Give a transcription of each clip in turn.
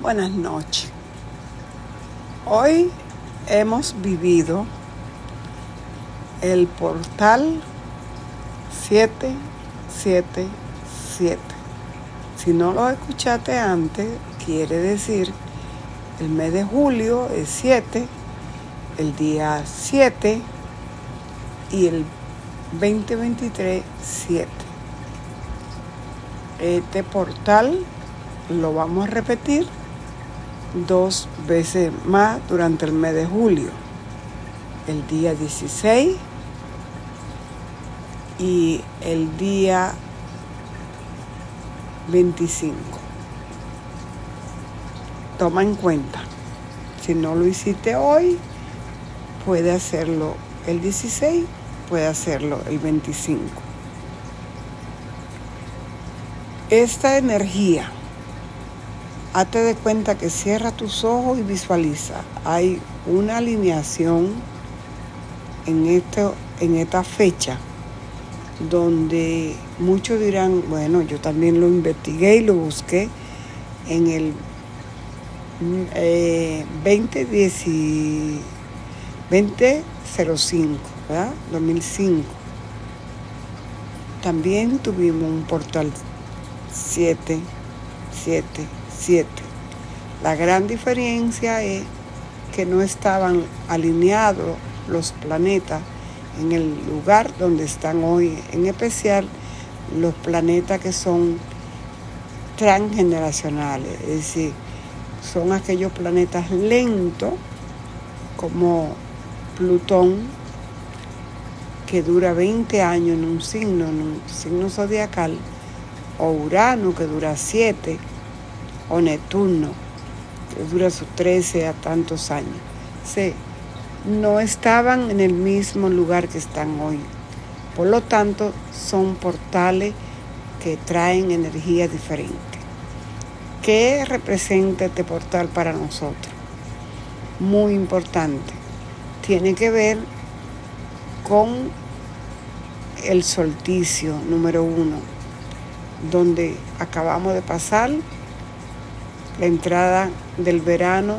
Buenas noches. Hoy hemos vivido el portal 777. Si no lo escuchaste antes, quiere decir el mes de julio es 7, el día 7 y el 2023 7. Este portal lo vamos a repetir dos veces más durante el mes de julio, el día 16 y el día 25. Toma en cuenta, si no lo hiciste hoy, puede hacerlo el 16, puede hacerlo el 25. Esta energía hazte de cuenta que cierra tus ojos y visualiza. Hay una alineación en, esto, en esta fecha donde muchos dirán, bueno, yo también lo investigué y lo busqué en el eh, 2005, ¿verdad? 2005. También tuvimos un portal 7, 7, 7. La gran diferencia es que no estaban alineados los planetas en el lugar donde están hoy, en especial los planetas que son transgeneracionales, es decir, son aquellos planetas lentos como Plutón, que dura 20 años en un signo, en un signo zodiacal, o Urano, que dura 7, o Neptuno, que dura sus 13 a tantos años. Sí, no estaban en el mismo lugar que están hoy. Por lo tanto, son portales que traen energía diferente. ¿Qué representa este portal para nosotros? Muy importante. Tiene que ver con el solsticio número uno, donde acabamos de pasar la entrada del verano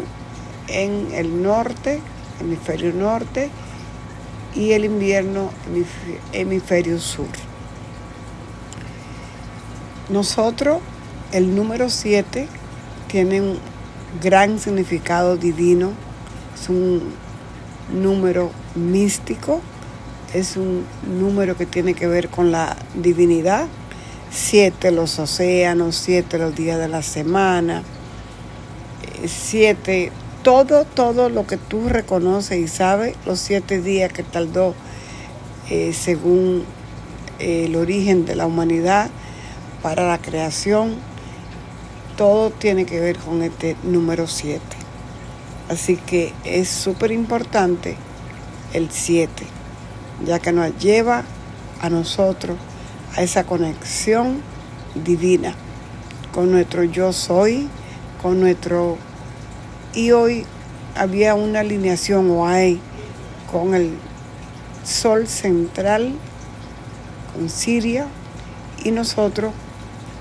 en el norte, hemisferio norte, y el invierno, hemisferio sur. Nosotros, el número 7, tiene un gran significado divino, es un número místico, es un número que tiene que ver con la divinidad, siete los océanos, siete los días de la semana, siete, todo, todo lo que tú reconoces y sabes, los siete días que tardó eh, según eh, el origen de la humanidad para la creación, todo tiene que ver con este número siete. Así que es súper importante el siete, ya que nos lleva a nosotros a esa conexión divina con nuestro yo soy, con nuestro y hoy había una alineación o hay con el sol central, con Siria, y nosotros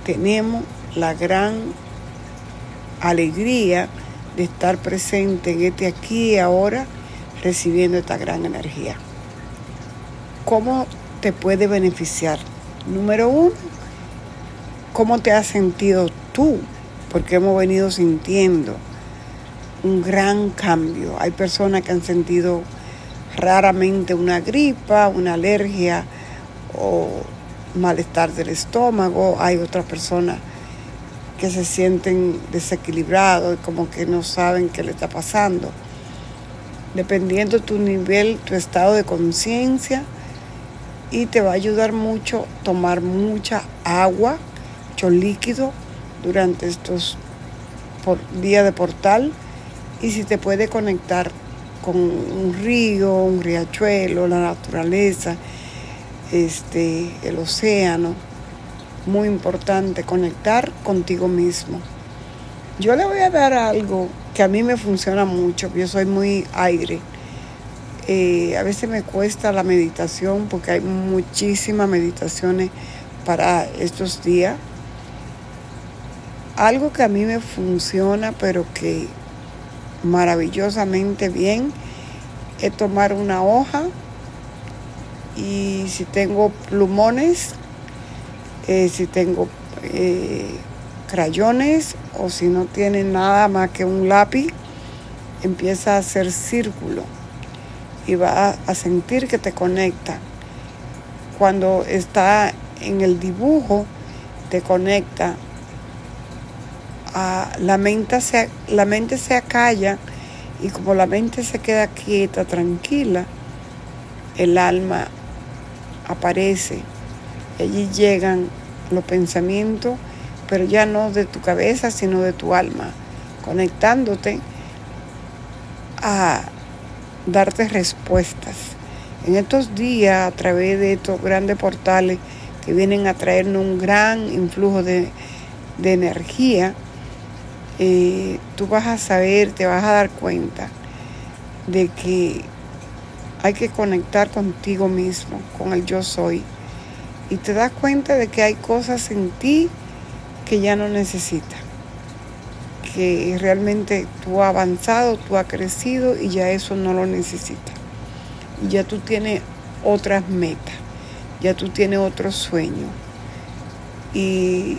tenemos la gran alegría de estar presente en este aquí y ahora recibiendo esta gran energía. ¿Cómo te puede beneficiar? Número uno, ¿cómo te has sentido tú? Porque hemos venido sintiendo un gran cambio. Hay personas que han sentido raramente una gripa, una alergia o malestar del estómago. Hay otras personas que se sienten desequilibrados y como que no saben qué le está pasando. Dependiendo de tu nivel, tu estado de conciencia, y te va a ayudar mucho tomar mucha agua, mucho líquido durante estos días de portal y si te puede conectar con un río, un riachuelo, la naturaleza, este, el océano, muy importante conectar contigo mismo. Yo le voy a dar algo que a mí me funciona mucho, yo soy muy aire. Eh, a veces me cuesta la meditación porque hay muchísimas meditaciones para estos días. algo que a mí me funciona, pero que maravillosamente bien, es tomar una hoja y si tengo plumones, eh, si tengo eh, crayones o si no tiene nada más que un lápiz, empieza a hacer círculo y va a sentir que te conecta. Cuando está en el dibujo, te conecta. La, mente se, la mente acalla y como la mente se queda quieta, tranquila, el alma aparece. Allí llegan los pensamientos, pero ya no de tu cabeza, sino de tu alma, conectándote a darte respuestas. En estos días, a través de estos grandes portales que vienen a traernos un gran influjo de, energía, eh, tú vas a saber, te vas a dar cuenta de que hay que conectar contigo mismo, con el yo soy. Y te das cuenta de que hay cosas en ti que ya no necesitas. Que realmente tú has avanzado, tú has crecido y ya eso no lo necesitas. Ya tú tienes otras metas, ya tú tienes otros sueños. Y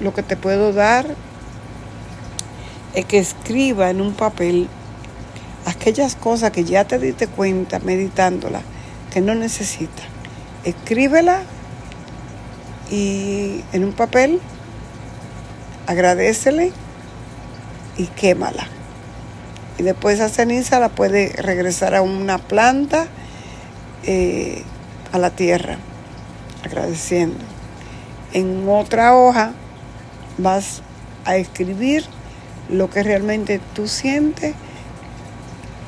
lo que te puedo dar es que escriba en un papel aquellas cosas que ya te diste cuenta meditándola que no necesitas. Escríbela y en un papel agradecele y quémala. Y después esa ceniza la puede regresar a una planta, eh, a la tierra, agradeciendo. En otra hoja vas a escribir lo que realmente tú sientes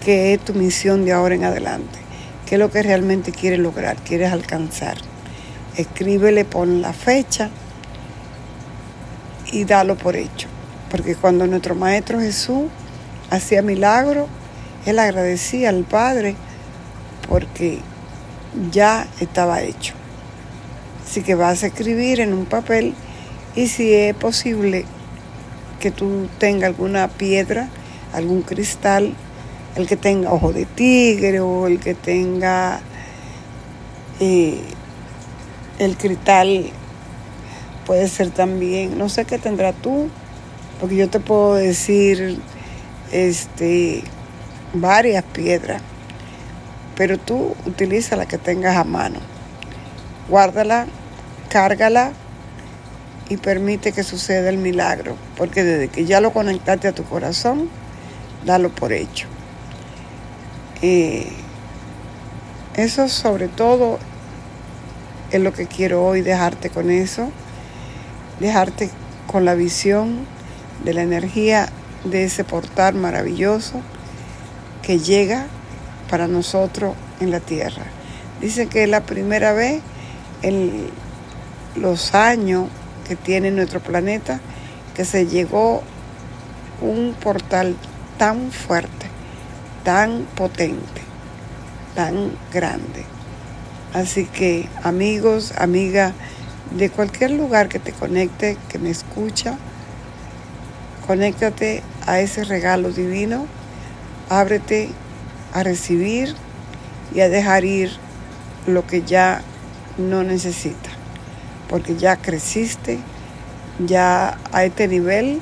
que es tu misión de ahora en adelante, qué es lo que realmente quieres lograr, quieres alcanzar. Escríbele, pon la fecha y dalo por hecho. Porque cuando nuestro Maestro Jesús hacía milagro, él agradecía al Padre porque ya estaba hecho. Así que vas a escribir en un papel y si es posible que tú tengas alguna piedra, algún cristal, el que tenga ojo de tigre o el que tenga eh, el cristal puede ser también, no sé qué tendrá tú, porque yo te puedo decir este varias piedras, pero tú utiliza la que tengas a mano. Guárdala, cárgala y permite que suceda el milagro, porque desde que ya lo conectaste a tu corazón, dalo por hecho. Eh, eso sobre todo es lo que quiero hoy, dejarte con eso, dejarte con la visión de la energía de ese portal maravilloso que llega para nosotros en la Tierra. Dice que es la primera vez en los años que tiene nuestro planeta que se llegó un portal tan fuerte tan potente, tan grande. Así que amigos, amigas, de cualquier lugar que te conecte, que me escucha, conéctate a ese regalo divino, ábrete a recibir y a dejar ir lo que ya no necesita, porque ya creciste, ya a este nivel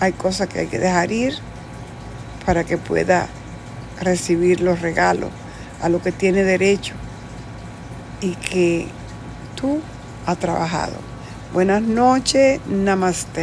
hay cosas que hay que dejar ir para que pueda recibir los regalos a lo que tiene derecho y que tú has trabajado. Buenas noches, namaste.